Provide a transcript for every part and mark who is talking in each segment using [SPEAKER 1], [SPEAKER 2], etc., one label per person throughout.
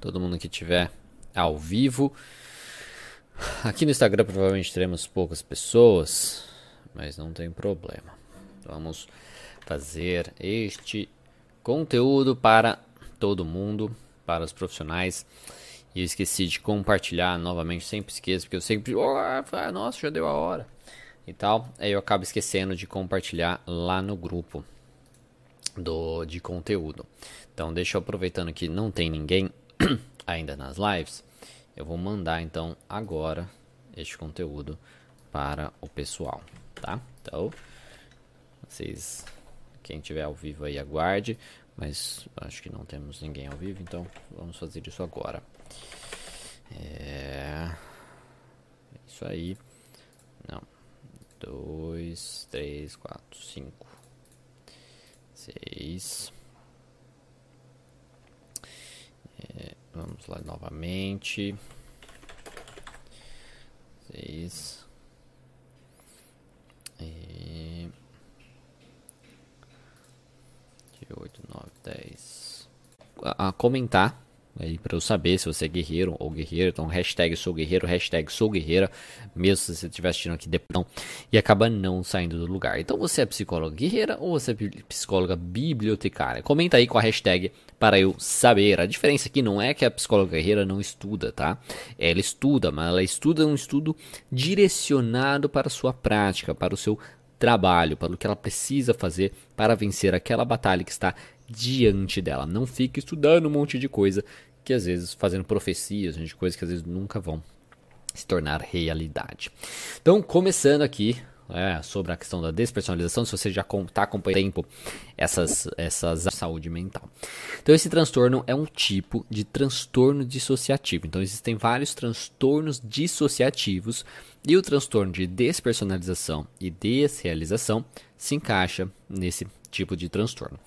[SPEAKER 1] todo mundo que tiver ao vivo. Aqui no Instagram provavelmente teremos poucas pessoas, mas não tem problema. Vamos fazer este conteúdo para todo mundo, para os profissionais. E eu esqueci de compartilhar novamente, sempre esqueço, porque eu sempre, oh, nossa, já deu a hora e tal. Aí eu acabo esquecendo de compartilhar lá no grupo do de conteúdo. Então, deixa eu aproveitando que não tem ninguém ainda nas lives, eu vou mandar então agora este conteúdo para o pessoal, tá? Então, vocês quem tiver ao vivo aí aguarde, mas acho que não temos ninguém ao vivo, então vamos fazer isso agora. É, é isso aí. Não. Dois, três, quatro, cinco, seis. É, vamos lá novamente. Seis. E... Oito, nove, dez. A, a comentar aí para eu saber se você é guerreiro ou guerreira. Então, hashtag sou guerreiro, hashtag sou guerreira, mesmo se você estiver assistindo aqui depois, e acaba não saindo do lugar. Então, você é psicóloga guerreira ou você é psicóloga bibliotecária? Comenta aí com a hashtag para eu saber. A diferença aqui não é que a psicóloga guerreira não estuda, tá? Ela estuda, mas ela estuda um estudo direcionado para a sua prática, para o seu trabalho, para o que ela precisa fazer para vencer aquela batalha que está diante dela. Não fique estudando um monte de coisa que às vezes fazendo profecias, de coisas que às vezes nunca vão se tornar realidade. Então, começando aqui é, sobre a questão da despersonalização, se você já está acompanhando tempo essas, essas saúde mental. Então, esse transtorno é um tipo de transtorno dissociativo. Então, existem vários transtornos dissociativos e o transtorno de despersonalização e desrealização se encaixa nesse tipo de transtorno.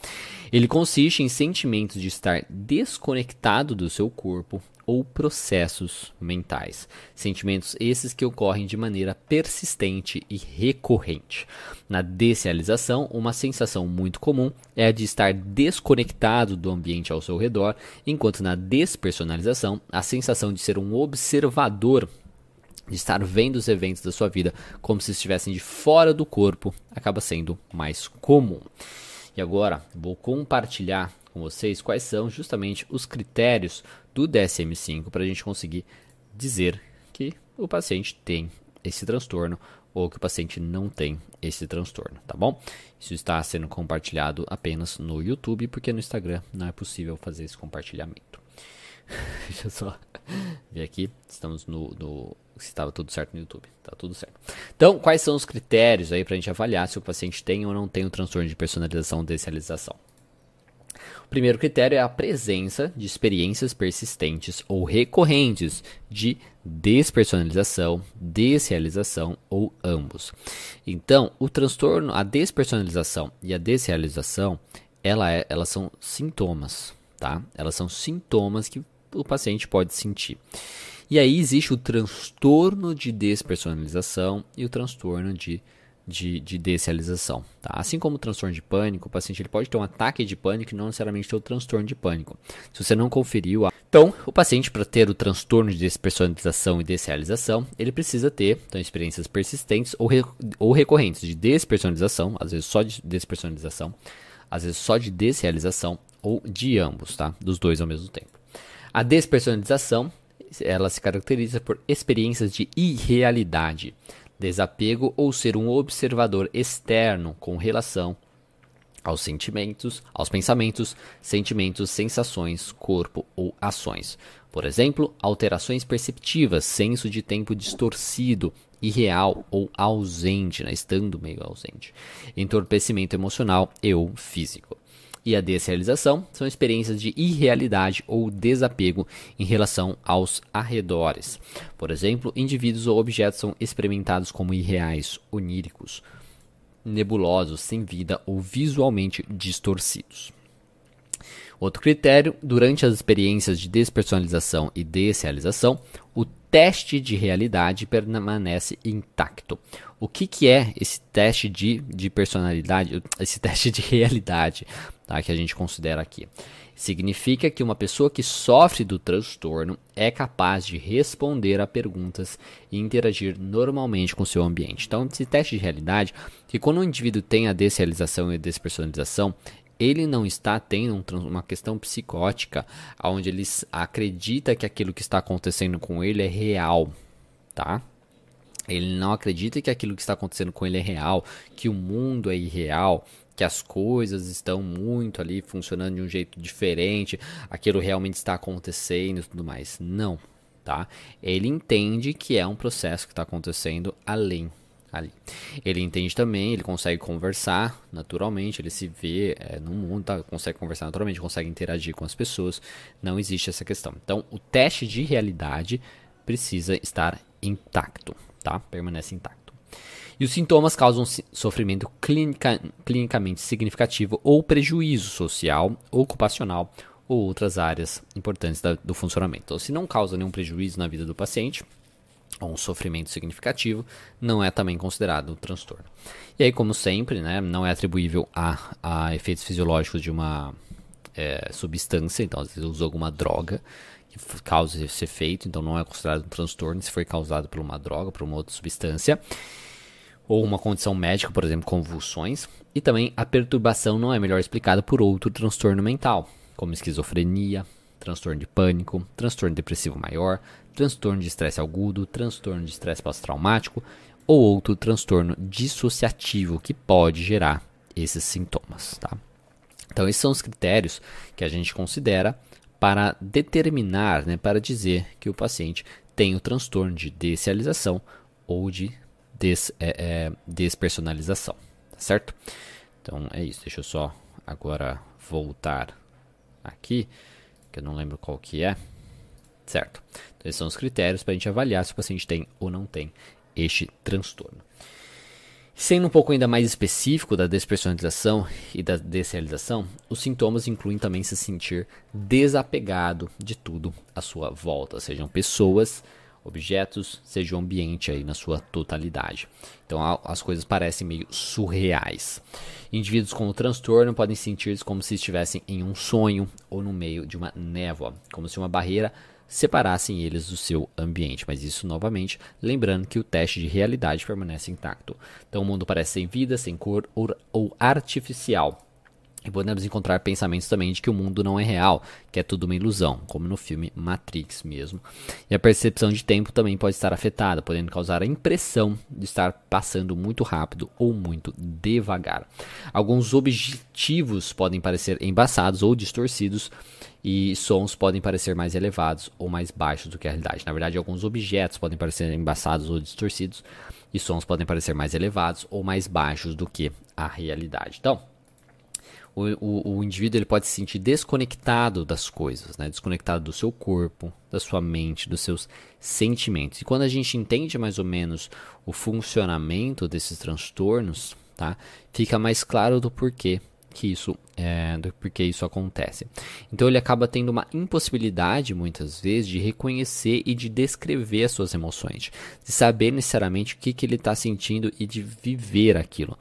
[SPEAKER 1] Ele consiste em sentimentos de estar desconectado do seu corpo ou processos mentais. Sentimentos esses que ocorrem de maneira persistente e recorrente. Na desrealização, uma sensação muito comum é a de estar desconectado do ambiente ao seu redor, enquanto na despersonalização, a sensação de ser um observador de estar vendo os eventos da sua vida como se estivessem de fora do corpo acaba sendo mais comum. E agora vou compartilhar com vocês quais são justamente os critérios do DSM-5 para a gente conseguir dizer que o paciente tem esse transtorno ou que o paciente não tem esse transtorno, tá bom? Isso está sendo compartilhado apenas no YouTube, porque no Instagram não é possível fazer esse compartilhamento. Deixa só ver aqui, estamos no, no se estava tudo certo no YouTube. Tá tudo certo. Então, quais são os critérios aí para a gente avaliar se o paciente tem ou não tem o transtorno de personalização desrealização? O primeiro critério é a presença de experiências persistentes ou recorrentes de despersonalização, desrealização ou ambos. Então, o transtorno, a despersonalização e a desrealização, ela é, elas são sintomas, tá? Elas são sintomas que o paciente pode sentir. E aí existe o transtorno de despersonalização e o transtorno de, de, de desrealização. Tá? Assim como o transtorno de pânico, o paciente ele pode ter um ataque de pânico e não necessariamente ter o transtorno de pânico. Se você não conferiu, a... então o paciente para ter o transtorno de despersonalização e desrealização, ele precisa ter então, experiências persistentes ou, re... ou recorrentes de despersonalização, às vezes só de despersonalização, às vezes só de desrealização ou de ambos, tá? Dos dois ao mesmo tempo. A despersonalização ela se caracteriza por experiências de irrealidade, desapego ou ser um observador externo com relação aos sentimentos, aos pensamentos, sentimentos, sensações, corpo ou ações. Por exemplo, alterações perceptivas, senso de tempo distorcido, irreal ou ausente, né, estando meio ausente, entorpecimento emocional e ou físico e a desrealização são experiências de irrealidade ou desapego em relação aos arredores. Por exemplo, indivíduos ou objetos são experimentados como irreais, oníricos, nebulosos, sem vida ou visualmente distorcidos. Outro critério, durante as experiências de despersonalização e desrealização, o teste de realidade permanece intacto. O que, que é esse teste de, de personalidade, esse teste de realidade? Tá, que a gente considera aqui. Significa que uma pessoa que sofre do transtorno é capaz de responder a perguntas e interagir normalmente com seu ambiente. Então, esse teste de realidade, que quando o indivíduo tem a desrealização e a despersonalização, ele não está tendo uma questão psicótica, onde ele acredita que aquilo que está acontecendo com ele é real, tá? Ele não acredita que aquilo que está acontecendo com ele é real, que o mundo é irreal, que as coisas estão muito ali funcionando de um jeito diferente, aquilo realmente está acontecendo e tudo mais. Não, tá? Ele entende que é um processo que está acontecendo além ali. Ele entende também, ele consegue conversar naturalmente, ele se vê é, no mundo, tá? consegue conversar naturalmente, consegue interagir com as pessoas. Não existe essa questão. Então, o teste de realidade precisa estar intacto, tá? Permanece intacto. E os sintomas causam sofrimento clinica, clinicamente significativo ou prejuízo social, ocupacional ou outras áreas importantes da, do funcionamento. Então, se não causa nenhum prejuízo na vida do paciente, ou um sofrimento significativo, não é também considerado um transtorno. E aí, como sempre, né, não é atribuível a, a efeitos fisiológicos de uma é, substância, então às vezes usou alguma droga que causa esse efeito, então não é considerado um transtorno se foi causado por uma droga, por uma outra substância ou uma condição médica, por exemplo, convulsões, e também a perturbação não é melhor explicada por outro transtorno mental, como esquizofrenia, transtorno de pânico, transtorno depressivo maior, transtorno de estresse agudo, transtorno de estresse pós-traumático ou outro transtorno dissociativo que pode gerar esses sintomas, tá? Então esses são os critérios que a gente considera para determinar, né, para dizer que o paciente tem o transtorno de descialização ou de é, é, despersonalização, tá certo? Então é isso, deixa eu só agora voltar aqui, que eu não lembro qual que é, certo? Então, esses são os critérios para a gente avaliar se o paciente tem ou não tem este transtorno. Sendo um pouco ainda mais específico da despersonalização e da desrealização, os sintomas incluem também se sentir desapegado de tudo à sua volta, sejam pessoas, objetos, seja o ambiente aí na sua totalidade. Então as coisas parecem meio surreais. Indivíduos com o transtorno podem sentir-se como se estivessem em um sonho ou no meio de uma névoa, como se uma barreira separassem eles do seu ambiente. Mas isso novamente, lembrando que o teste de realidade permanece intacto. Então o mundo parece sem vida, sem cor ou artificial e podemos encontrar pensamentos também de que o mundo não é real, que é tudo uma ilusão, como no filme Matrix mesmo. E a percepção de tempo também pode estar afetada, podendo causar a impressão de estar passando muito rápido ou muito devagar. Alguns objetivos podem parecer embaçados ou distorcidos, e sons podem parecer mais elevados ou mais baixos do que a realidade. Na verdade, alguns objetos podem parecer embaçados ou distorcidos, e sons podem parecer mais elevados ou mais baixos do que a realidade. Então, o, o, o, indivíduo ele pode se sentir desconectado das coisas, né? desconectado do seu corpo, da sua mente, dos seus sentimentos. E quando a gente entende mais ou menos o funcionamento desses transtornos, tá? fica mais claro do porquê que isso é, do porquê isso acontece. Então ele acaba tendo uma impossibilidade muitas vezes de reconhecer e de descrever as suas emoções, de saber necessariamente o que, que ele está sentindo e de viver aquilo.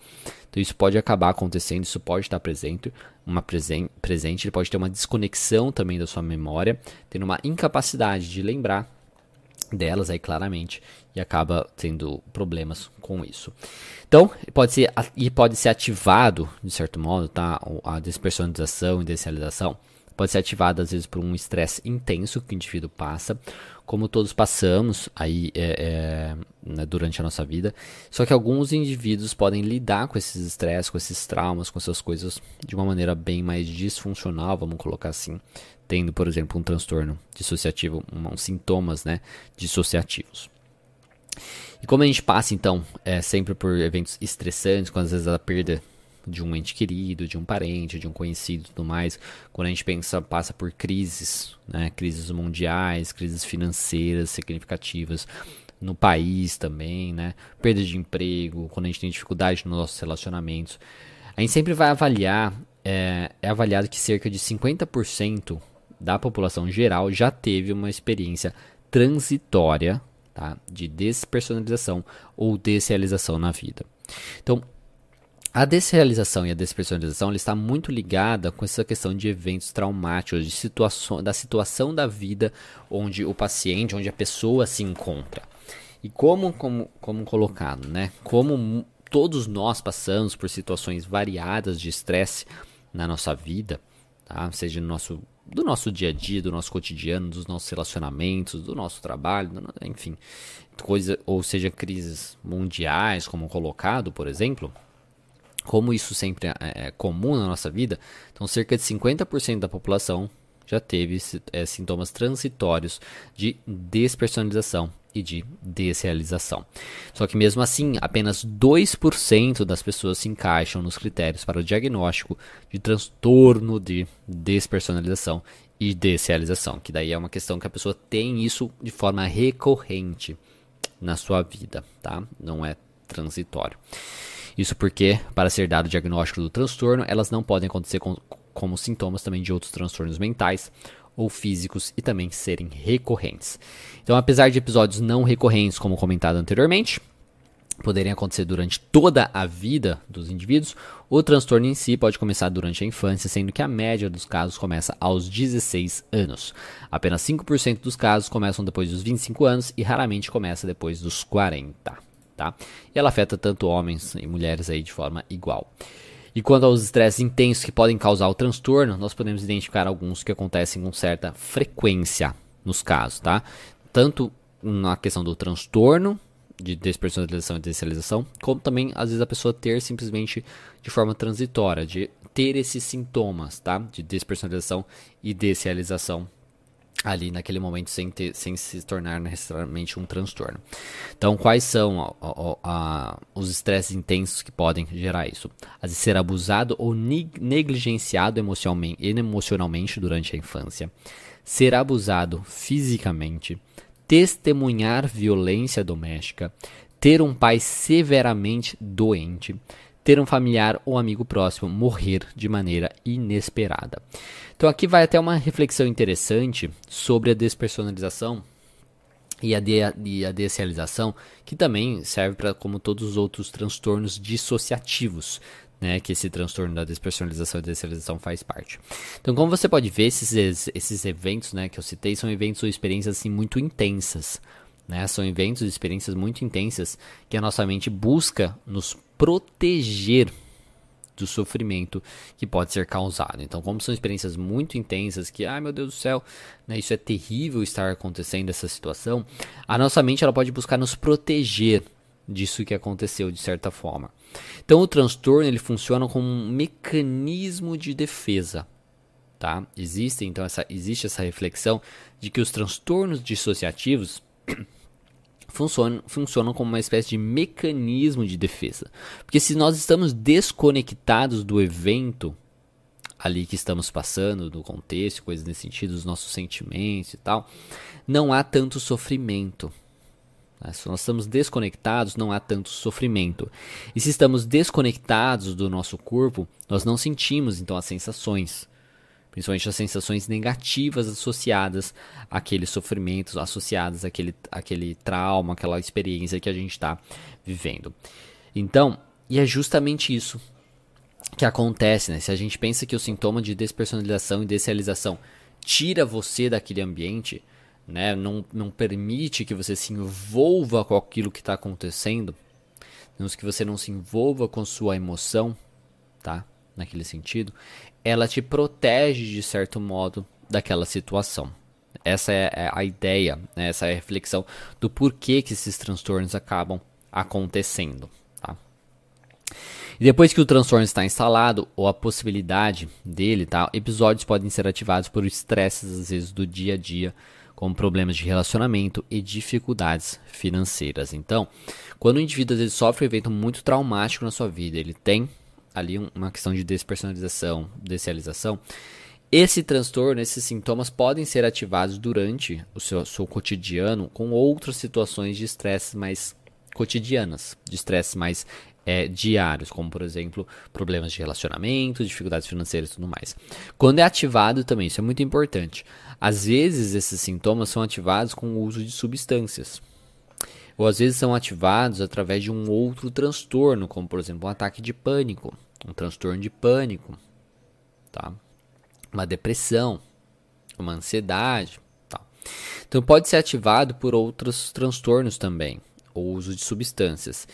[SPEAKER 1] Então isso pode acabar acontecendo, isso pode estar presente, uma presen presente, ele pode ter uma desconexão também da sua memória, tendo uma incapacidade de lembrar delas aí claramente e acaba tendo problemas com isso. Então, pode ser e pode ser ativado de certo modo, tá? A despersonalização e desrealização pode ser ativada às vezes por um estresse intenso que o indivíduo passa, como todos passamos aí é, é, né, durante a nossa vida. Só que alguns indivíduos podem lidar com esses estresses, com esses traumas, com essas coisas de uma maneira bem mais disfuncional, vamos colocar assim, tendo, por exemplo, um transtorno dissociativo, um, sintomas né, dissociativos. E como a gente passa, então, é, sempre por eventos estressantes, com às vezes a perda de um ente querido, de um parente, de um conhecido e tudo mais. Quando a gente pensa, passa por crises, né, crises mundiais, crises financeiras significativas no país também, né, perda de emprego, quando a gente tem dificuldade nos nossos relacionamentos, a gente sempre vai avaliar, é, é avaliado que cerca de 50% da população geral já teve uma experiência transitória tá, de despersonalização ou desrealização na vida. Então, A desrealização e a despersonalização está muito ligada com essa questão de eventos traumáticos, de situação, da situação da vida onde o paciente, onde a pessoa se encontra. E como, como, como colocado, né? Como todos nós passamos por situações variadas de estresse na nossa vida, tá? seja no nosso, do nosso dia a dia, do nosso cotidiano, dos nossos relacionamentos, do nosso trabalho, enfim, coisa, ou seja, crises mundiais, como colocado, por exemplo como isso sempre é, é comum na nossa vida, então cerca de 50% da população já teve é, sintomas transitórios de despersonalização e de desrealização. Só que mesmo assim, apenas 2% das pessoas se encaixam nos critérios para o diagnóstico de transtorno de despersonalização e desrealização, que daí é uma questão que a pessoa tem isso de forma recorrente na sua vida, tá? Não é transitório. Isso porque, para ser dado o diagnóstico do transtorno, elas não podem acontecer com, como sintomas também de outros transtornos mentais ou físicos e também serem recorrentes. Então, apesar de episódios não recorrentes, como comentado anteriormente, poderem acontecer durante toda a vida dos indivíduos, o transtorno em si pode começar durante a infância, sendo que a média dos casos começa aos 16 anos. Apenas 5% dos casos começam depois dos 25 anos e raramente começa depois dos 40 tá? E ela afeta tanto homens e mulheres aí de forma igual. E quanto aos estresses intensos que podem causar o transtorno, nós podemos identificar alguns que acontecem com certa frequência nos casos, tá? Tanto na questão do transtorno de despersonalização e desocialização, como também às vezes a pessoa ter simplesmente de forma transitória, de ter esses sintomas, tá? De despersonalização e desocialização ali naquele momento sem, ter, sem se tornar necessariamente um transtorno. Então, quais são os estresses intensos que podem gerar isso? Às vezes, ser abusado ou negligenciado emocionalmente, emocionalmente durante a infância, ser abusado fisicamente, testemunhar violência doméstica, ter um pai severamente doente, ter um familiar ou amigo próximo morrer de maneira inesperada. Então aqui vai até uma reflexão interessante sobre a despersonalização e a, de, e a que também serve para como todos os outros transtornos dissociativos, né, que esse transtorno da despersonalização e desrealização faz parte. Então, como você pode ver, esses, esses eventos né, que eu citei são eventos ou experiências assim, muito intensas. Né? São eventos e experiências muito intensas que a nossa mente busca nos proteger do sofrimento que pode ser causado. Então, como são experiências muito intensas, que, ai meu Deus do céu, né, isso é terrível estar acontecendo essa situação, a nossa mente ela pode buscar nos proteger disso que aconteceu de certa forma. Então, o transtorno ele funciona como um mecanismo de defesa. Tá? Existe então essa existe essa reflexão de que os transtornos dissociativos funcionam, funcionam como uma espécie de mecanismo de defesa. Porque se nós estamos desconectados do evento ali que estamos passando, do contexto, coisas nesse sentido, dos nossos sentimentos e tal, não há tanto sofrimento. Né? Se nós estamos desconectados, não há tanto sofrimento. E se estamos desconectados do nosso corpo, nós não sentimos então as sensações principalmente as sensações negativas associadas àqueles sofrimentos, associadas àquele, àquele trauma, aquela experiência que a gente está vivendo. Então, e é justamente isso que acontece, né? Se a gente pensa que o sintoma de despersonalização e desrealização tira você daquele ambiente, né? Não, não permite que você se envolva com aquilo que está acontecendo, que você não se envolva com sua emoção, tá? Naquele sentido, ela te protege de certo modo daquela situação. Essa é, é a ideia, né? essa é a reflexão do porquê que esses transtornos acabam acontecendo. Tá? E depois que o transtorno está instalado, ou a possibilidade dele, tá? episódios podem ser ativados por estresses, às vezes, do dia a dia, como problemas de relacionamento e dificuldades financeiras. Então, quando o indivíduo às vezes, sofre um evento muito traumático na sua vida, ele tem ali uma questão de despersonalização, desrealização, esse transtorno, esses sintomas podem ser ativados durante o seu, seu cotidiano com outras situações de estresse mais cotidianas, de estresse mais é, diários, como por exemplo problemas de relacionamento, dificuldades financeiras e tudo mais. Quando é ativado também, isso é muito importante. Às vezes esses sintomas são ativados com o uso de substâncias. ou às vezes são ativados através de um outro transtorno, como por exemplo um ataque de pânico, um transtorno de pânico, tá? Uma depressão, uma ansiedade, tá? Então pode ser ativado por outros transtornos também, ou uso de substâncias.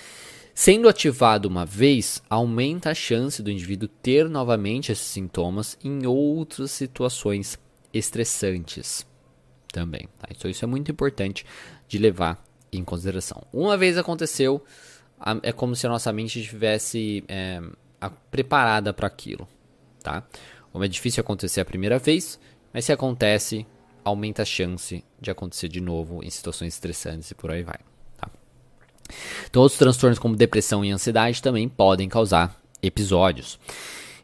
[SPEAKER 1] Sendo ativado uma vez, aumenta a chance do indivíduo ter novamente esses sintomas em outras situações estressantes também. Tá? Então isso é muito importante de levar em consideração. Uma vez aconteceu, é como se a nossa mente estivesse é, preparada para aquilo. Tá? Como é difícil acontecer a primeira vez, mas se acontece, aumenta a chance de acontecer de novo em situações estressantes e por aí vai. Então, outros transtornos como depressão e ansiedade também podem causar episódios,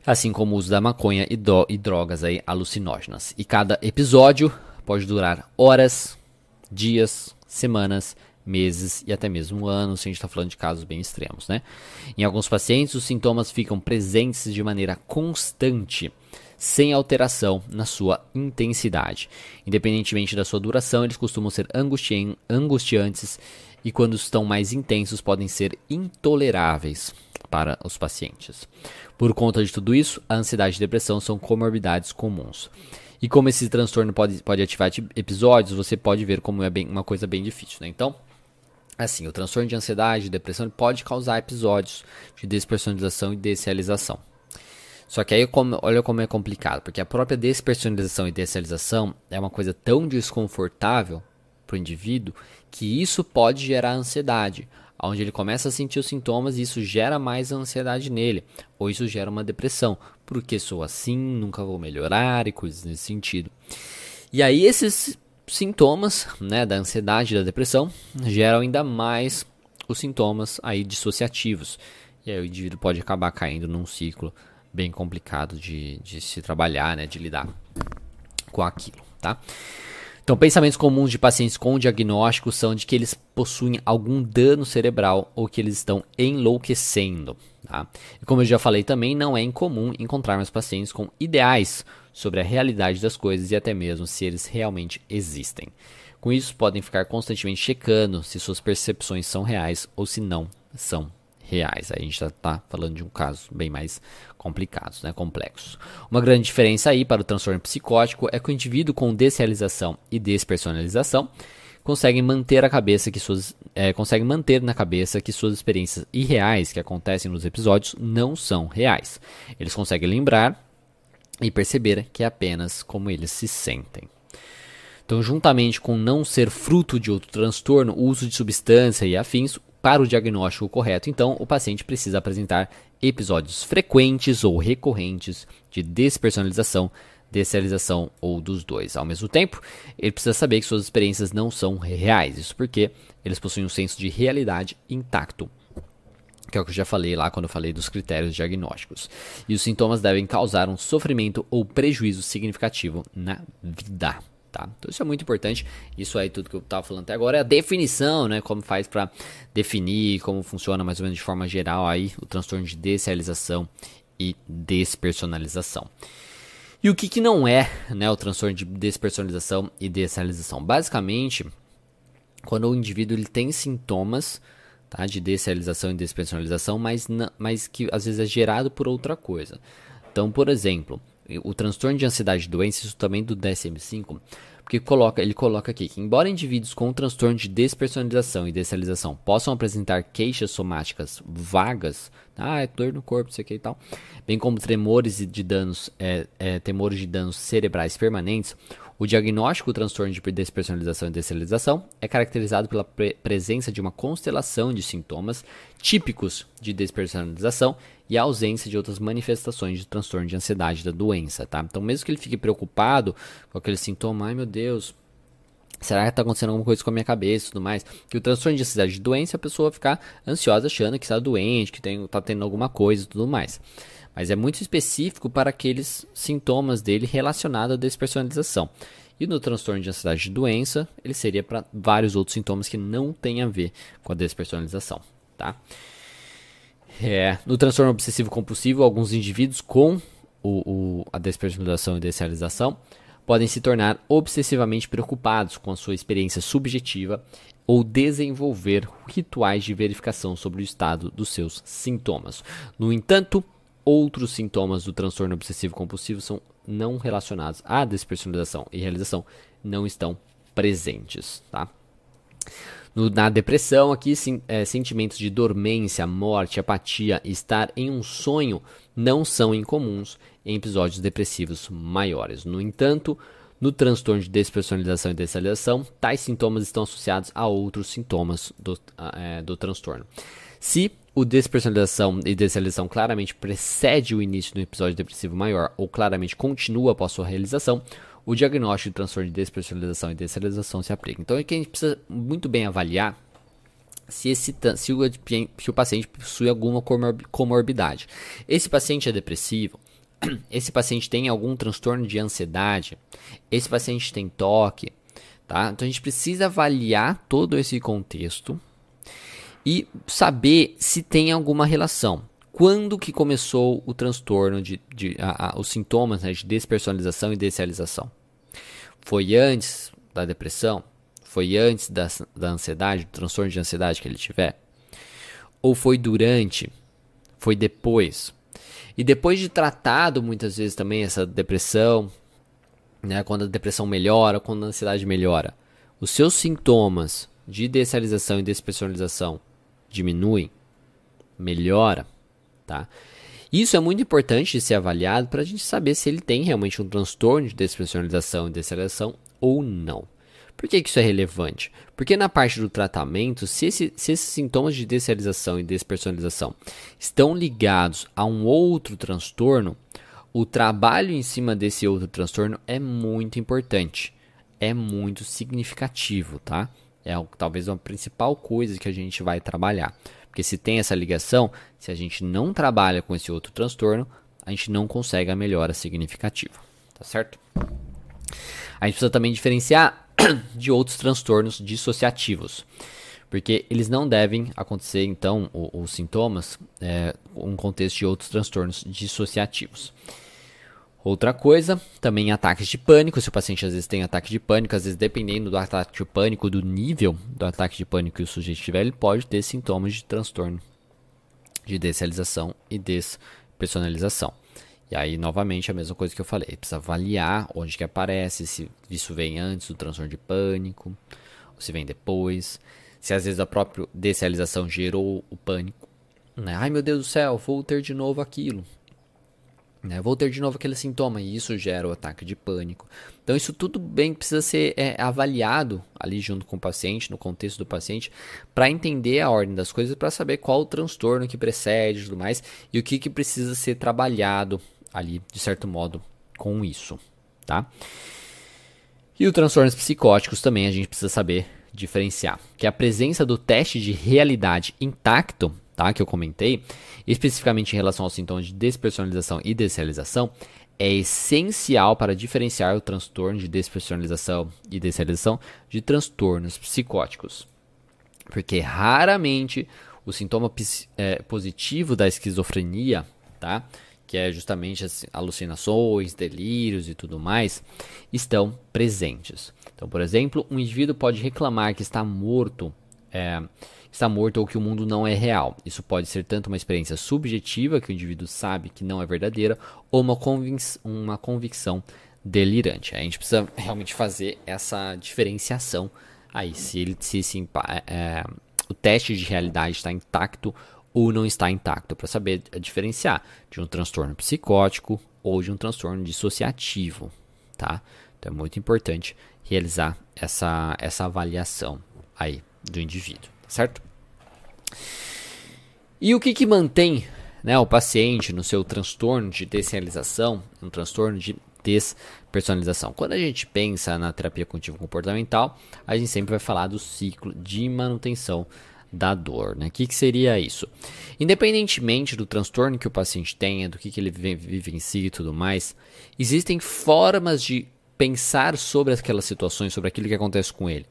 [SPEAKER 1] assim como o uso da maconha e, do, e drogas aí alucinógenas. E cada episódio pode durar horas, dias, semanas, meses e até mesmo anos, se a gente está falando de casos bem extremos, né? Em alguns pacientes, os sintomas ficam presentes de maneira constante, sem alteração na sua intensidade. Independentemente da sua duração, eles costumam ser angustiantes e, quando estão mais intensos, podem ser intoleráveis para os pacientes. Por conta de tudo isso, a ansiedade e depressão são comorbidades comuns. E como esse transtorno pode, pode ativar episódios, você pode ver como é bem, uma coisa bem difícil. Né? Então, assim, o transtorno de ansiedade e depressão pode causar episódios de despersonalização e desrealização. Só que aí como, olha como é complicado, porque a própria despersonalização e desrealização é uma coisa tão desconfortável para o indivíduo que isso pode gerar ansiedade, onde ele começa a sentir os sintomas e isso gera mais ansiedade nele, ou isso gera uma depressão, porque sou assim, nunca vou melhorar e coisas nesse sentido. E aí esses sintomas, né, da ansiedade e da depressão geram ainda mais os sintomas aí dissociativos. E aí o indivíduo pode acabar caindo num ciclo bem complicado de, de se trabalhar, né, de lidar com aquilo, tá? Então, pensamentos comuns de pacientes com diagnóstico são de que eles possuem algum dano cerebral ou que eles estão enlouquecendo. Tá? E como eu já falei também, não é incomum encontrarmos pacientes com ideais sobre a realidade das coisas e até mesmo se eles realmente existem. Com isso, podem ficar constantemente checando se suas percepções são reais ou se não são reais. Aí a gente está falando de um caso bem mais complicado, né, complexo. Uma grande diferença aí para o transtorno psicótico é que o indivíduo com desrealização e despersonalização consegue manter a cabeça que suas é, consegue manter na cabeça que suas experiências irreais que acontecem nos episódios não são reais. Eles conseguem lembrar e perceber que é apenas como eles se sentem. Então, juntamente com não ser fruto de outro transtorno, o uso de substância e afins, para o diagnóstico correto, então, o paciente precisa apresentar episódios frequentes ou recorrentes de despersonalização, desrealização ou dos dois. Ao mesmo tempo, ele precisa saber que suas experiências não são reais, isso porque eles possuem um senso de realidade intacto. Que é o que eu já falei lá quando eu falei dos critérios diagnósticos. E os sintomas devem causar um sofrimento ou prejuízo significativo na vida. Tá? Então isso é muito importante. Isso aí tudo que eu estava falando até agora é a definição, né? Como faz para definir como funciona mais ou menos de forma geral aí o transtorno de desrealização e despersonalização. E o que, que não é, né, o transtorno de despersonalização e desrealização? Basicamente, quando o indivíduo ele tem sintomas tá, de desrealização e despersonalização, mas, mas que às vezes é gerado por outra coisa. Então, por exemplo, o transtorno de ansiedade e doença, isso também do DSM-5, porque coloca, ele coloca aqui que, embora indivíduos com transtorno de despersonalização e desrealização possam apresentar queixas somáticas vagas, ah, é dor no corpo, isso aqui e tal, bem como tremores de danos, é, é, temores de danos cerebrais permanentes, o diagnóstico do transtorno de despersonalização e desrealização é caracterizado pela pre presença de uma constelação de sintomas típicos de despersonalização e a ausência de outras manifestações de transtorno de ansiedade da doença, tá? Então, mesmo que ele fique preocupado com aquele sintoma, ai meu Deus, Será que está acontecendo alguma coisa com a minha cabeça e tudo mais? Que o transtorno de ansiedade de doença, a pessoa ficar ansiosa achando que está doente, que está tendo alguma coisa e tudo mais mas é muito específico para aqueles sintomas dele relacionados à despersonalização. E no transtorno de ansiedade de doença, ele seria para vários outros sintomas que não têm a ver com a despersonalização, tá? É, no transtorno obsessivo compulsivo, alguns indivíduos com o, o, a despersonalização e desrealização podem se tornar obsessivamente preocupados com a sua experiência subjetiva ou desenvolver rituais de verificação sobre o estado dos seus sintomas. No entanto, outros sintomas do transtorno obsessivo compulsivo são não relacionados à despersonalização e realização não estão presentes, tá? No, na depressão, aqui, sim, é, sentimentos de dormência, morte, apatia, estar em um sonho não são incomuns em episódios depressivos maiores. No entanto, no transtorno de despersonalização e desalização, tais sintomas estão associados a outros sintomas do, é, do transtorno. Se o despersonalização e desalização claramente precede o início do episódio depressivo maior ou claramente continua após sua realização, o diagnóstico de transtorno de despersonalização e desalização se aplica. Então, aqui a gente precisa muito bem avaliar se, esse, se, o, se o paciente possui alguma comorbidade. Esse paciente é depressivo, esse paciente tem algum transtorno de ansiedade, esse paciente tem toque, tá? Então a gente precisa avaliar todo esse contexto e saber se tem alguma relação. Quando que começou o transtorno de, de a, a, os sintomas né, de despersonalização e desrealização? Foi antes da depressão? Foi antes da, da ansiedade, do transtorno de ansiedade que ele tiver? Ou foi durante? Foi depois? E depois de tratado muitas vezes também essa depressão, né, quando a depressão melhora, quando a ansiedade melhora, os seus sintomas de desrealização e despersonalização diminuem, melhora, tá? Isso é muito importante de ser avaliado para a gente saber se ele tem realmente um transtorno de despersonalização e desrealização ou não. Por que, que isso é relevante? Porque na parte do tratamento, se, esse, se esses sintomas de desrealização e despersonalização estão ligados a um outro transtorno, o trabalho em cima desse outro transtorno é muito importante, é muito significativo, tá? É talvez a principal coisa que a gente vai trabalhar. Porque se tem essa ligação, se a gente não trabalha com esse outro transtorno, a gente não consegue a melhora significativa, tá certo? A gente precisa também diferenciar de outros transtornos dissociativos. Porque eles não devem acontecer, então, os, sintomas, é, um contexto de outros transtornos dissociativos. Outra coisa, também ataques de pânico. Se o paciente às vezes tem ataque de pânico, às vezes dependendo do ataque de pânico, do nível do ataque de pânico que o sujeito tiver, ele pode ter sintomas de transtorno de desrealização e despersonalização. E aí, novamente, a mesma coisa que eu falei. Precisa avaliar onde que aparece, se isso vem antes do transtorno de pânico, ou se vem depois. Se às vezes a própria desrealização gerou o pânico. Né? Ai meu Deus do céu, vou ter de novo aquilo. Né? Vou ter de novo aquele sintoma e isso gera o ataque de pânico. Então isso tudo bem precisa ser é, avaliado ali junto com o paciente, no contexto do paciente, para entender a ordem das coisas, para saber qual o transtorno que precede e tudo mais, e o que, que precisa ser trabalhado ali, de certo modo, com isso, tá? E os transtornos psicóticos também a gente precisa saber diferenciar, que a presença do teste de realidade intacto, tá, que eu comentei, especificamente em relação aos sintomas de despersonalização e desrealização, é essencial para diferenciar o transtorno de despersonalização e desrealização de transtornos psicóticos. Porque raramente o sintoma é, positivo da esquizofrenia, tá? que é justamente as alucinações, delírios e tudo mais, estão presentes. Então, por exemplo, um indivíduo pode reclamar que está morto, é, está morto ou que o mundo não é real. Isso pode ser tanto uma experiência subjetiva, que o indivíduo sabe que não é verdadeira, ou uma, convic uma convicção delirante. A gente precisa realmente fazer essa diferenciação aí, se, ele, se, se é, o teste de realidade está intacto ou não está intacto, para saber diferenciar de um transtorno psicótico ou de um transtorno dissociativo, tá? Então é muito importante realizar essa, essa avaliação aí do indivíduo, certo? E o que, que mantém né, o paciente no seu transtorno de desrealização, um transtorno de despersonalização? Quando a gente pensa na terapia cognitivo comportamental, a gente sempre vai falar do ciclo de manutenção da dor. Né? O que, que seria isso? Independentemente do transtorno que o paciente tenha, do que, que ele vive em si e tudo mais, existem formas de pensar sobre aquelas situações, sobre aquilo que acontece com ele.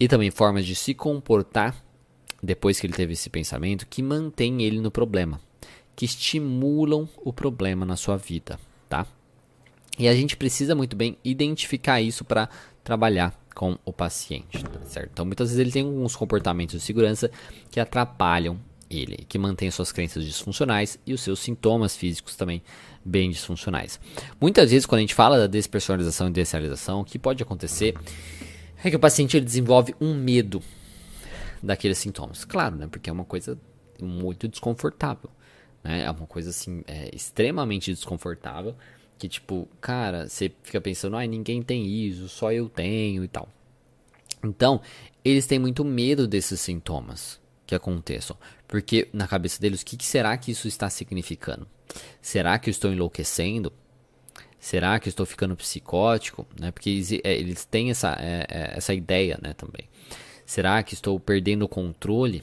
[SPEAKER 1] E também formas de se comportar depois que ele teve esse pensamento que mantém ele no problema, que estimulam o problema na sua vida, tá? E a gente precisa muito bem identificar isso para trabalhar com o paciente, tá certo? Então, muitas vezes ele tem alguns comportamentos de segurança que atrapalham ele, que mantém suas crenças disfuncionais e os seus sintomas físicos também bem disfuncionais. Muitas vezes, quando a gente fala da despersonalização e desrealização, o que pode acontecer é que o paciente desenvolve um medo daqueles sintomas. Claro, né? Porque é uma coisa muito desconfortável. Né? É uma coisa assim, é, extremamente desconfortável. Que tipo, cara, você fica pensando, ai, ninguém tem isso, só eu tenho e tal. Então, eles têm muito medo desses sintomas que aconteçam. Porque na cabeça deles, o que, que será que isso está significando? Será que eu estou enlouquecendo? Será que eu estou ficando psicótico? Né? Porque é, eles têm essa, é, é, essa ideia né, também. Será que estou perdendo o controle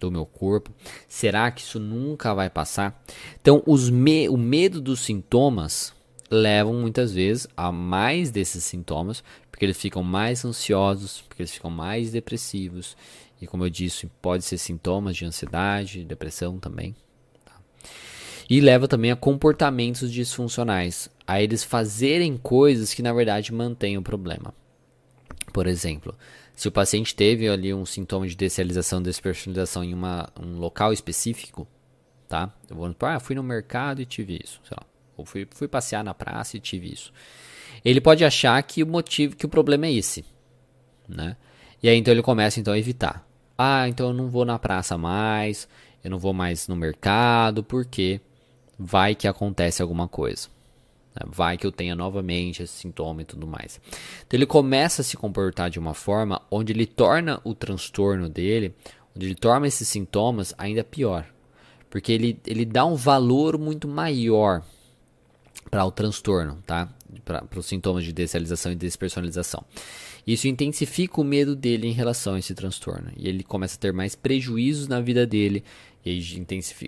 [SPEAKER 1] do meu corpo? Será que isso nunca vai passar? Então, me o medo dos sintomas levam muitas vezes a mais desses sintomas, porque eles ficam mais ansiosos, porque eles ficam mais depressivos. E como eu disse, pode ser sintomas de ansiedade, depressão também. Tá? E leva também a comportamentos disfuncionais, a eles fazerem coisas que na verdade mantêm o problema. Por exemplo, se o paciente teve ali um sintoma de desrealização, despersonalização em uma, um local específico, tá? Eu vou, ah, fui no mercado e tive isso, sei lá. Ou fui, fui passear na praça e tive isso. Ele pode achar que o motivo, que o problema é esse, né? E aí então ele começa então a evitar. Ah, então eu não vou na praça mais, eu não vou mais no mercado, porque vai que acontece alguma coisa. Né? Vai que eu tenha novamente esse sintoma e tudo mais. Então ele começa a se comportar de uma forma onde ele torna o transtorno dele, onde ele torna esses sintomas ainda pior. Porque ele, ele dá um valor muito maior para o transtorno, tá? Para os sintomas de desrealização e despersonalização. Isso intensifica o medo dele em relação a esse transtorno. E ele começa a ter mais prejuízos na vida dele, e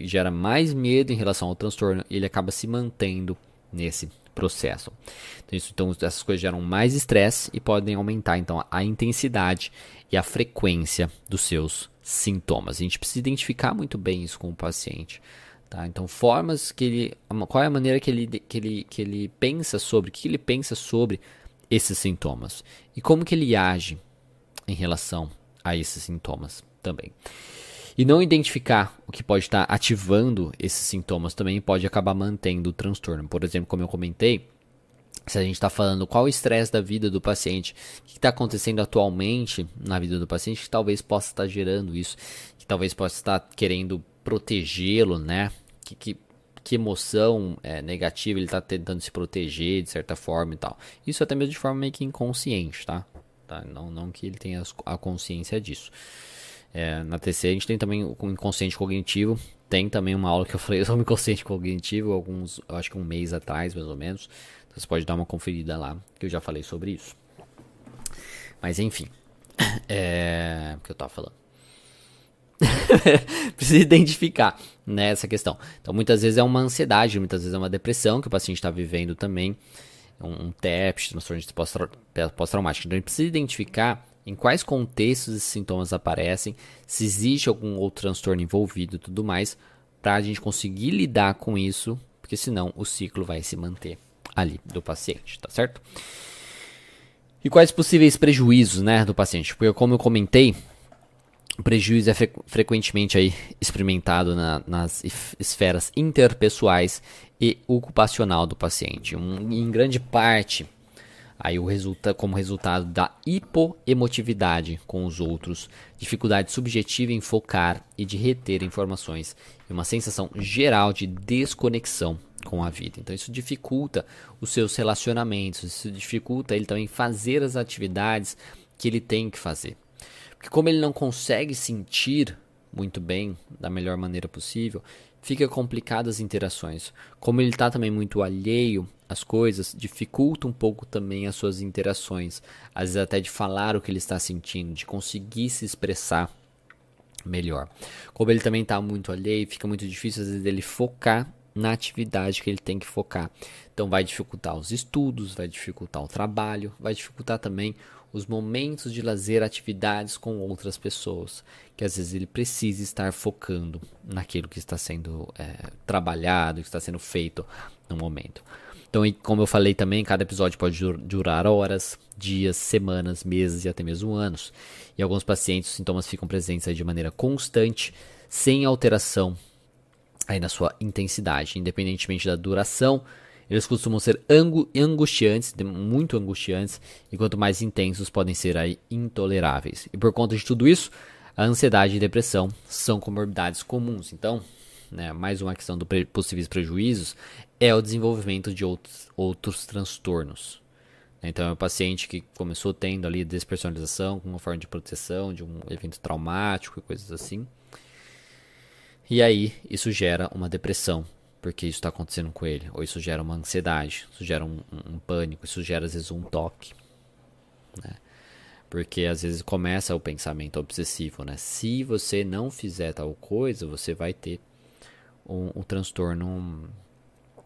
[SPEAKER 1] gera mais medo em relação ao transtorno, e ele acaba se mantendo nesse processo. Então, isso, então essas coisas geram mais estresse e podem aumentar então a intensidade e a frequência dos seus sintomas. A gente precisa identificar muito bem isso com o paciente. Tá? Então, formas que ele. Qual é a maneira que ele, que ele, que ele pensa sobre, o que ele pensa sobre esses sintomas e como que ele age em relação a esses sintomas também. E não identificar o que pode estar ativando esses sintomas também pode acabar mantendo o transtorno. Por exemplo, como eu comentei, se a gente está falando qual o estresse da vida do paciente, o que está acontecendo atualmente na vida do paciente que talvez possa estar gerando isso, que talvez possa estar querendo protegê-lo, né? Que, que, que emoção é, negativa ele está tentando se proteger de certa forma e tal. Isso até mesmo de forma meio que inconsciente, tá? tá? Não, não que ele tenha a consciência disso. É, na TC a gente tem também o inconsciente cognitivo. Tem também uma aula que eu falei sobre inconsciente cognitivo, alguns, acho que um mês atrás, mais ou menos. Então você pode dar uma conferida lá, que eu já falei sobre isso. Mas enfim, é, o que eu tava falando. Precisa identificar né, essa questão. Então, muitas vezes é uma ansiedade, muitas vezes é uma depressão que o paciente está vivendo também, um, um TEP, transtorno de pós-traumático. Então, a gente precisa identificar em quais contextos esses sintomas aparecem, se existe algum outro transtorno envolvido e tudo mais, para a gente conseguir lidar com isso, porque senão o ciclo vai se manter ali do paciente, tá certo? E quais possíveis prejuízos, né, do paciente? Porque como eu comentei, o prejuízo é fre frequentemente aí experimentado na, nas esferas interpessoais e ocupacional do paciente. Um, em grande parte Aí o resulta como resultado da hipoemotividade com os outros, dificuldade subjetiva em focar e de reter informações e uma sensação geral de desconexão com a vida. Então isso dificulta os seus relacionamentos, isso dificulta ele também fazer as atividades que ele tem que fazer. Porque como ele não consegue sentir muito bem da melhor maneira possível, fica complicado as interações. Como ele está também muito alheio às coisas, dificulta um pouco também as suas interações. Às vezes até de falar o que ele está sentindo, de conseguir se expressar melhor. Como ele também está muito alheio, fica muito difícil às vezes ele focar na atividade que ele tem que focar. Então vai dificultar os estudos, vai dificultar o trabalho, vai dificultar também os momentos de lazer, atividades com outras pessoas, que às vezes ele precisa estar focando naquilo que está sendo é, trabalhado, que está sendo feito no momento. Então, como eu falei também, cada episódio pode durar horas, dias, semanas, meses e até mesmo anos. E alguns pacientes, os sintomas ficam presentes de maneira constante, sem alteração aí na sua intensidade, independentemente da duração. Eles costumam ser angustiantes, muito angustiantes, e quanto mais intensos podem ser aí intoleráveis. E por conta de tudo isso, a ansiedade e depressão são comorbidades comuns. Então, né, mais uma questão dos pre possíveis prejuízos é o desenvolvimento de outros, outros transtornos. Então, é um paciente que começou tendo ali despersonalização com uma forma de proteção de um evento traumático e coisas assim. E aí, isso gera uma depressão, porque isso está acontecendo com ele. Ou isso gera uma ansiedade, isso gera um, um, um pânico, isso gera às vezes um toque. Né? Porque às vezes começa o pensamento obsessivo, né? Se você não fizer tal coisa, você vai ter um, um transtorno.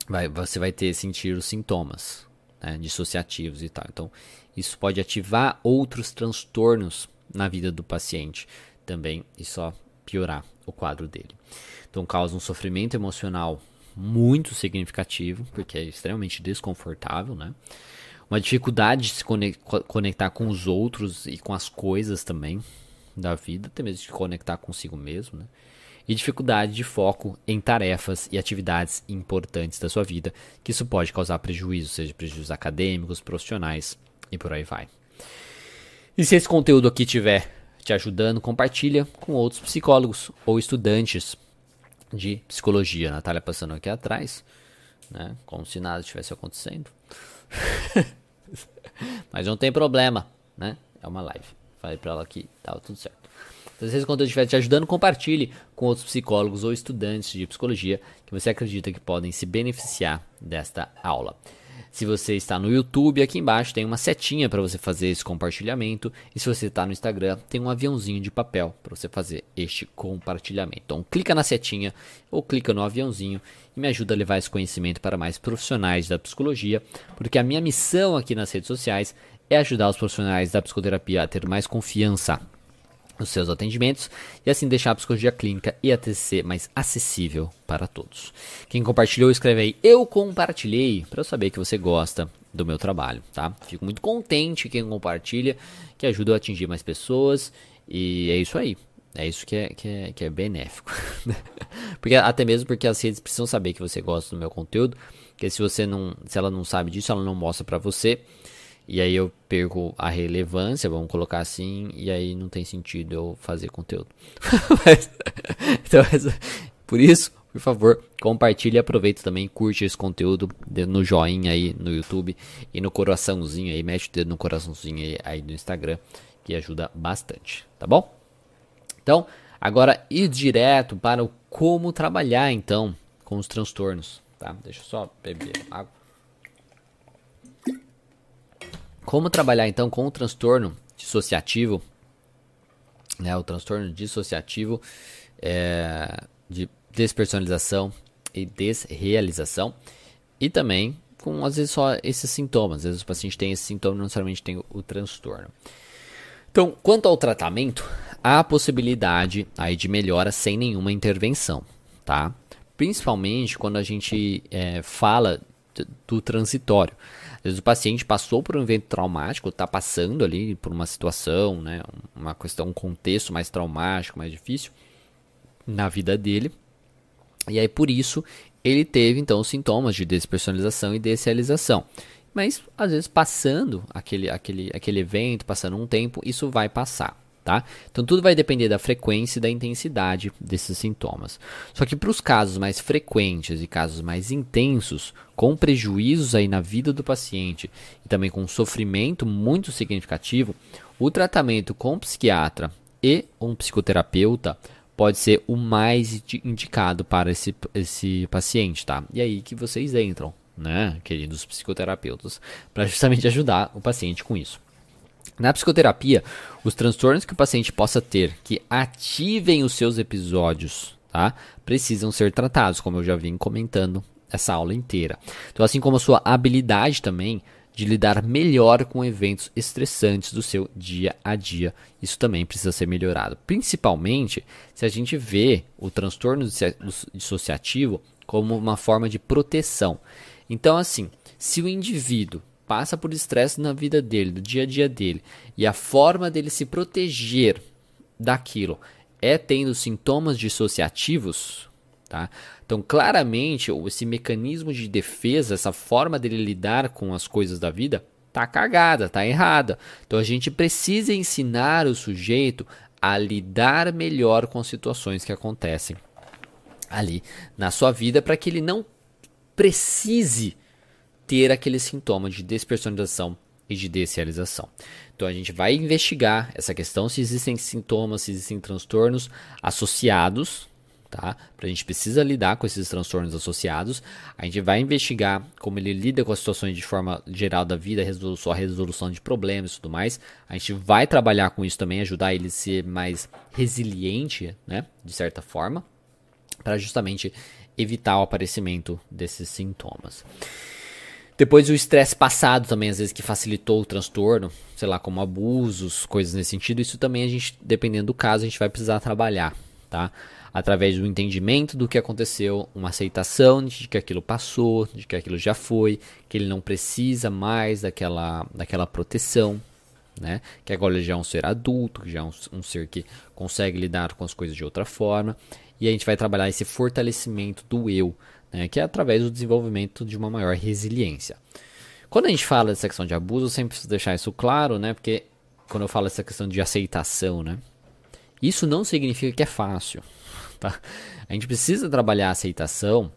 [SPEAKER 1] Vai, você vai ter sentir os sintomas né, dissociativos e tal. Então, isso pode ativar outros transtornos na vida do paciente também e só piorar o quadro dele. Então, causa um sofrimento emocional muito significativo, porque é extremamente desconfortável, né? Uma dificuldade de se conectar com os outros e com as coisas também da vida, até mesmo de conectar consigo mesmo, né? E dificuldade de foco em tarefas e atividades importantes da sua vida, que isso pode causar prejuízo, seja prejuízos acadêmicos, profissionais e por aí vai. E se esse conteúdo aqui tiver te ajudando, compartilha com outros psicólogos ou estudantes de psicologia. A Natália passando aqui atrás, né? Como se nada estivesse acontecendo. Mas não tem problema, né? É uma live. Falei pra ela que tava tudo certo. Se esse conteúdo estiver te ajudando, compartilhe com outros psicólogos ou estudantes de psicologia que você acredita que podem se beneficiar desta aula. Se você está no YouTube, aqui embaixo tem uma setinha para você fazer esse compartilhamento. E se você está no Instagram, tem um aviãozinho de papel para você fazer este compartilhamento. Então, clica na setinha ou clica no aviãozinho e me ajuda a levar esse conhecimento para mais profissionais da psicologia, porque a minha missão aqui nas redes sociais é ajudar os profissionais da psicoterapia a ter mais confiança nos seus atendimentos e assim deixar a psicologia clínica e a TCC mais acessível para todos. Quem compartilhou, escreve aí eu compartilhei para eu saber que você gosta do meu trabalho, tá? Fico muito contente quem compartilha, que ajuda a atingir mais pessoas e é isso aí. É isso que é, que é, que é benéfico. porque até mesmo porque as redes precisam saber que você gosta do meu conteúdo, que se você não, se ela não sabe disso, ela não mostra para você. E aí eu perco a relevância, vamos colocar assim, e aí não tem sentido eu fazer conteúdo. mas, então, por isso, por favor, compartilhe aproveita também, curte esse conteúdo no joinha aí no YouTube e no coraçãozinho aí, mete o dedo no coraçãozinho aí, aí no Instagram, que ajuda bastante, tá bom? Então, agora ir direto para o como trabalhar então com os transtornos, tá? Deixa eu só beber água. Como trabalhar então com o transtorno dissociativo, né, o transtorno dissociativo é, de despersonalização e desrealização, e também com às vezes só esses sintomas, às vezes o paciente tem esse sintoma, não necessariamente tem o, o transtorno. Então, quanto ao tratamento, há possibilidade aí de melhora sem nenhuma intervenção, tá? Principalmente quando a gente é, fala do transitório. Às vezes o paciente passou por um evento traumático, está passando ali por uma situação, né, uma questão, um contexto mais traumático, mais difícil na vida dele. E aí por isso ele teve então sintomas de despersonalização e desrealização. Mas às vezes passando aquele, aquele, aquele evento, passando um tempo, isso vai passar tá? Então tudo vai depender da frequência e da intensidade desses sintomas. Só que para os casos mais frequentes e casos mais intensos, com prejuízos aí na vida do paciente e também com sofrimento muito significativo, o tratamento com psiquiatra e um psicoterapeuta pode ser o mais indicado para esse, esse paciente, tá? E aí que vocês entram, né, queridos psicoterapeutas, para justamente ajudar o paciente com isso. Na psicoterapia, os transtornos que o paciente possa ter que ativem os seus episódios, tá? Precisam ser tratados, como eu já vim comentando essa aula inteira. Então, assim como a sua habilidade também de lidar melhor com eventos estressantes do seu dia a dia, isso também precisa ser melhorado. Principalmente se a gente vê o transtorno dissociativo como uma forma de proteção. Então, assim, Se o indivíduo passa por estresse na vida dele, do dia a dia dele, e a forma dele se proteger daquilo é tendo sintomas dissociativos, tá? Então, claramente, esse mecanismo de defesa, essa forma dele lidar com as coisas da vida, tá cagada, tá errada. Então, a gente precisa ensinar o sujeito a lidar melhor com as situações que acontecem ali na sua vida para que ele não precise ter aquele sintoma de despersonalização e de desrealização. Então a gente vai investigar essa questão se existem sintomas, se existem transtornos associados, tá? A gente precisa lidar com esses transtornos associados. A gente vai investigar como ele lida com as situações de forma geral da vida, a resolução de problemas e tudo mais. A gente vai trabalhar com isso também, ajudar ele a ser mais resiliente, né? De certa forma, para justamente evitar o aparecimento desses sintomas. Depois o estresse passado também, às vezes, que facilitou o transtorno, sei lá, como abusos, coisas nesse sentido, isso também a gente, dependendo do caso, a gente vai precisar trabalhar, tá? Através do entendimento do que aconteceu, uma aceitação de que aquilo passou, de que aquilo já foi, que ele não precisa mais daquela, daquela proteção, né? Que agora ele já é um ser adulto, que já é um, um ser que consegue lidar com as coisas de outra forma. E a gente vai trabalhar esse fortalecimento do eu, né, que é através do desenvolvimento de uma maior resiliência. Quando a gente fala dessa questão de abuso, eu sempre preciso deixar isso claro, né, porque quando eu falo essa questão de aceitação, né, isso não significa que é fácil. Tá? A gente precisa trabalhar a aceitação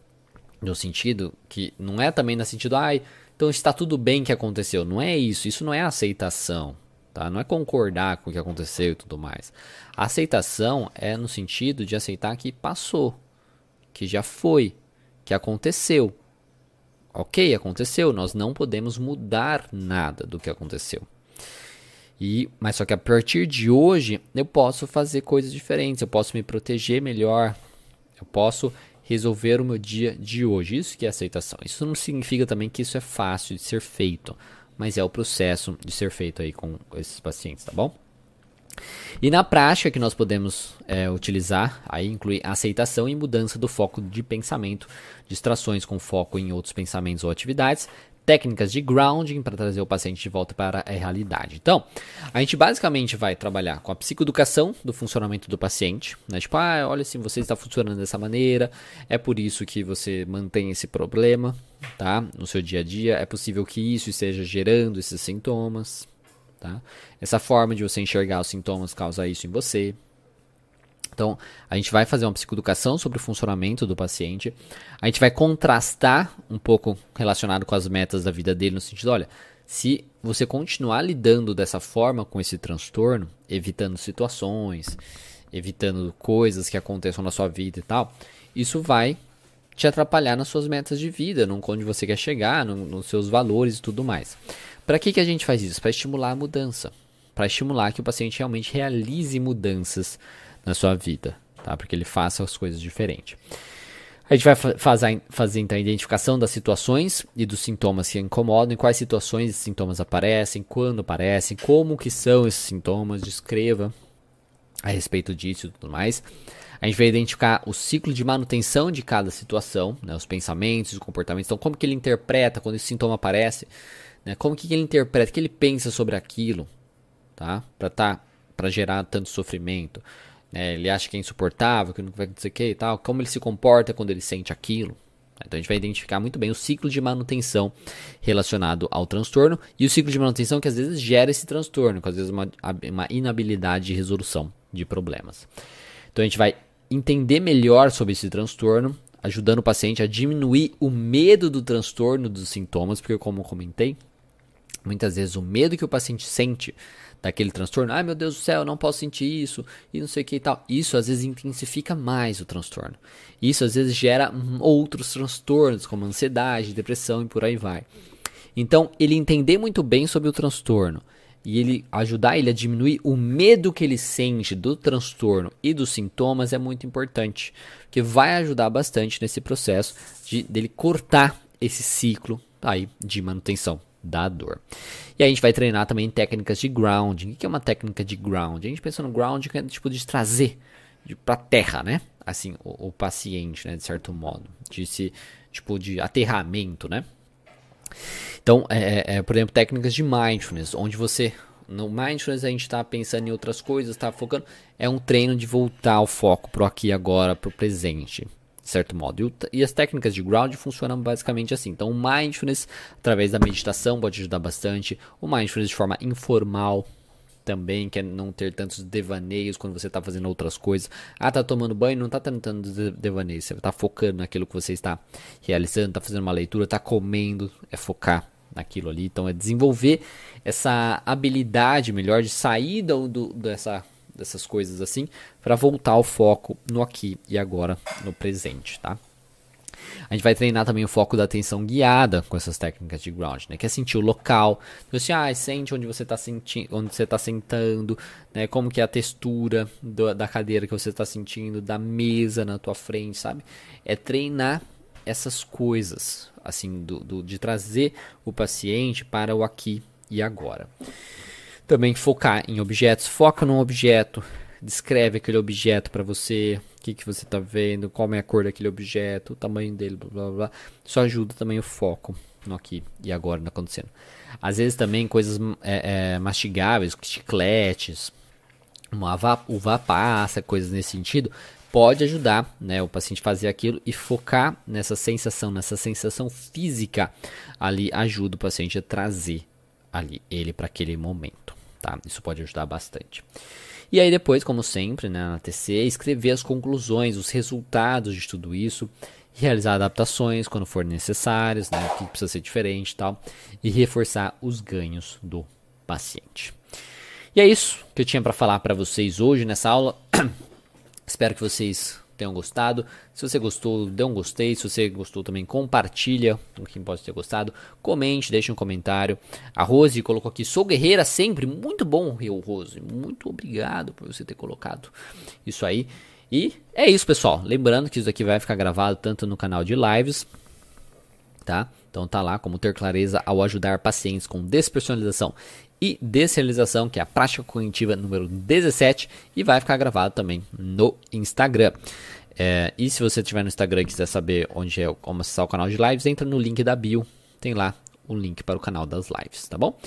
[SPEAKER 1] no sentido que não é também no sentido, ai, então está tudo bem que aconteceu. Não é isso, isso não é aceitação. Tá? Não é concordar com o que aconteceu e tudo mais. A aceitação é no sentido de aceitar que passou, que já foi, que aconteceu. Ok, aconteceu, nós não podemos mudar nada do que aconteceu. E, mas só que a partir de hoje eu posso fazer coisas diferentes, eu posso me proteger melhor, eu posso resolver o meu dia de hoje. Isso que é aceitação. Isso não significa também que isso é fácil de ser feito, mas é o processo de ser feito aí com esses pacientes, tá bom? E na prática que nós podemos é, utilizar, aí inclui aceitação e mudança do foco de pensamento, distrações com foco em outros pensamentos ou atividades, técnicas de grounding para trazer o paciente de volta para a realidade. Então, a gente basicamente vai trabalhar com a psicoeducação do funcionamento do paciente, né? Tipo, ah, olha assim, você está funcionando dessa maneira, é por isso que você mantém esse problema, tá? No seu dia a dia, é possível que isso esteja gerando esses sintomas, Tá? Essa forma de você enxergar os sintomas causa isso em você. Então, a gente vai fazer uma psicoeducação sobre o funcionamento do paciente. A gente vai contrastar um pouco relacionado com as metas da vida dele, no sentido, olha, se você continuar lidando dessa forma com esse transtorno, evitando situações, evitando coisas que aconteçam na sua vida e tal, isso vai te atrapalhar nas suas metas de vida, onde você quer chegar, no, nos seus valores e tudo mais. Para que, que a gente faz isso? Para estimular a mudança. Para estimular que o paciente realmente realize mudanças na sua vida, tá? Para que ele faça as coisas diferentes. A gente vai fazer, fazer então a identificação das situações e dos sintomas que incomodam, em quais situações esses sintomas aparecem, quando aparecem, como que são esses sintomas, descreva a respeito disso e tudo mais. A gente vai identificar o ciclo de manutenção de cada situação, né, os pensamentos, os comportamentos. Então, como que ele interpreta quando esse sintoma aparece? Né? Como que ele interpreta, o que ele pensa sobre aquilo, tá? Para tá, para gerar tanto sofrimento. Né? Ele acha que é insuportável, que não vai acontecer o que e tal. Como ele se comporta quando ele sente aquilo. Então a gente vai identificar muito bem o ciclo de manutenção relacionado ao transtorno e o ciclo de manutenção que às vezes gera esse transtorno, que às vezes uma, uma inabilidade de resolução de problemas. Então a gente vai entender melhor sobre esse transtorno, ajudando o paciente a diminuir o medo do transtorno dos sintomas, porque como eu comentei, Muitas vezes o medo que o paciente sente daquele transtorno, ai meu Deus do céu, eu não posso sentir isso e não sei o que e tal. Isso às vezes intensifica mais o transtorno. Isso às vezes gera outros transtornos, como ansiedade, depressão e por aí vai. Então, ele entender muito bem sobre o transtorno e ele ajudar ele a diminuir o medo que ele sente do transtorno e dos sintomas é muito importante, que vai ajudar bastante nesse processo de dele cortar esse ciclo aí de manutenção da dor. E a gente vai treinar também técnicas de grounding. O que é uma técnica de grounding? A gente pensa no grounding que é tipo de trazer para terra, né? Assim, o, o, paciente, né, de certo modo, de se tipo de aterramento, né? Então, é, é, por exemplo, técnicas de mindfulness, onde você no mindfulness a gente está pensando em outras coisas, está focando. É um treino de voltar o foco pro aqui agora, pro presente, de certo modo. E, as técnicas de ground funcionam basicamente assim. Então, o mindfulness, através da meditação, pode ajudar bastante. O mindfulness de forma informal também, que é não ter tantos devaneios quando você está fazendo outras coisas. Ah, tá tomando banho, não tá tentando devaneios. Você está focando naquilo que você está realizando, está fazendo uma leitura, está comendo, é focar naquilo ali. Então é desenvolver essa habilidade melhor de sair do, do dessa, dessas coisas assim para voltar ao foco no aqui e agora, no presente, tá? A gente vai treinar também o foco da atenção guiada com essas técnicas de ground, né? Que é sentir o local. Então, assim, ah, sente onde você está sentindo, onde você está sentando, né? Como que é a textura do, da cadeira que você está sentindo, da mesa na tua frente, sabe? É treinar essas coisas, assim, do, do, de trazer o paciente para o aqui e agora. Também focar em objetos, foca num objeto, descreve aquele objeto para você, o que, que você está vendo, qual é a cor daquele objeto, o tamanho dele, blá blá blá. Isso ajuda também o foco no aqui e agora não acontecendo. Às vezes também coisas é, é, mastigáveis, chicletes, uma uva passa, coisas nesse sentido, pode ajudar né, o paciente a fazer aquilo e focar nessa sensação, nessa sensação física. Ali ajuda o paciente a trazer ali ele para aquele momento, tá? Isso pode ajudar bastante. E aí depois, como sempre, né, na TC, escrever as conclusões, os resultados de tudo isso, realizar adaptações quando for necessárias, né, o que precisa ser diferente e tal, e reforçar os ganhos do paciente. E é isso que eu tinha para falar para vocês hoje nessa aula. Espero que vocês tenham gostado. Se você gostou, dê um gostei. Se você gostou também, compartilha com quem pode ter gostado. Comente, deixe um comentário. A Rose colocou aqui, sou guerreira sempre. Muito bom, eu, Rose. Muito obrigado por você ter colocado isso aí. E é isso, pessoal. Lembrando que isso aqui vai ficar gravado tanto no canal de lives, tá? Então tá lá como ter clareza ao ajudar pacientes com despersonalização e desrealização, que é a prática cognitiva número 17, e vai ficar gravado também no Instagram. É, e se você estiver no Instagram e quiser saber onde é como acessar o canal de lives, entra no link da bio, tem lá o link para o canal das lives, tá bom?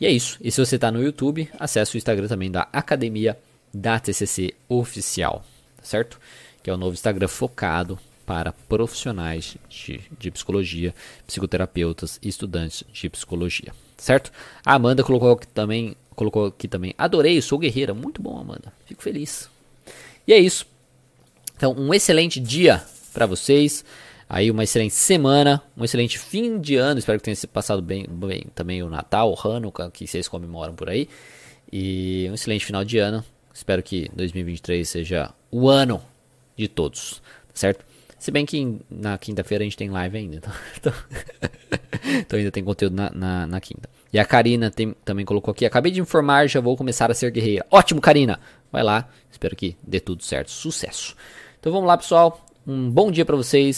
[SPEAKER 1] E é isso. E se você está no YouTube, acesse o Instagram também da Academia da TCC Oficial, tá certo? Que é o novo Instagram focado para profissionais de, de psicologia, psicoterapeutas e estudantes de psicologia certo? A Amanda colocou aqui também, colocou aqui também. Adorei, sou guerreira. Muito bom, Amanda. Fico feliz. E é isso. Então, um excelente dia para vocês. Aí uma excelente semana, um excelente fim de ano. Espero que tenha passado bem, bem também o Natal, o Hanukkah, que vocês comemoram por aí. E um excelente final de ano. Espero que 2023 seja o ano de todos, tá certo? Se bem que na quinta-feira a gente tem live ainda. Então, então, então ainda tem conteúdo na, na, na, quinta. E a Karina tem, também colocou aqui. Acabei de informar, já vou começar a ser guerreira. Ótimo, Karina! Vai lá. Espero que dê tudo certo. Sucesso. Então vamos lá, pessoal. Um bom dia para vocês